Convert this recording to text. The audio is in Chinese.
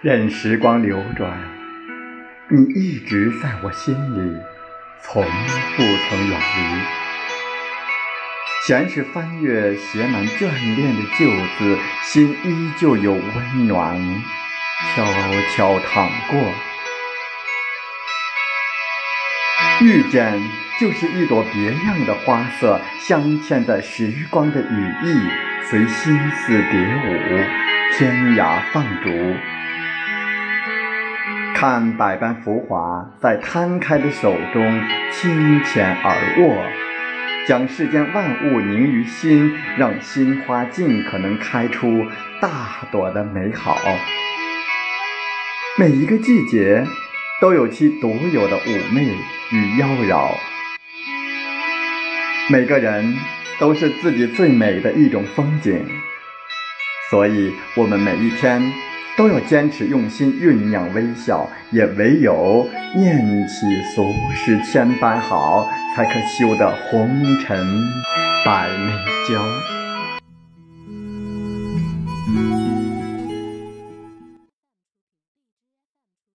任时光流转你一直在我心里从不曾远离。闲时翻阅写满眷恋的旧字心依旧有温暖悄悄淌过。遇见就是一朵别样的花色，镶嵌在时光的羽翼，随心思蝶舞，天涯放逐。看百般浮华在摊开的手中轻浅而握，将世间万物凝于心，让心花尽可能开出大朵的美好。每一个季节都有其独有的妩媚与妖娆，每个人都是自己最美的一种风景，所以我们每一天。都要坚持用心酝酿微笑，也唯有念起俗世千般好，才可修得红尘百媚娇。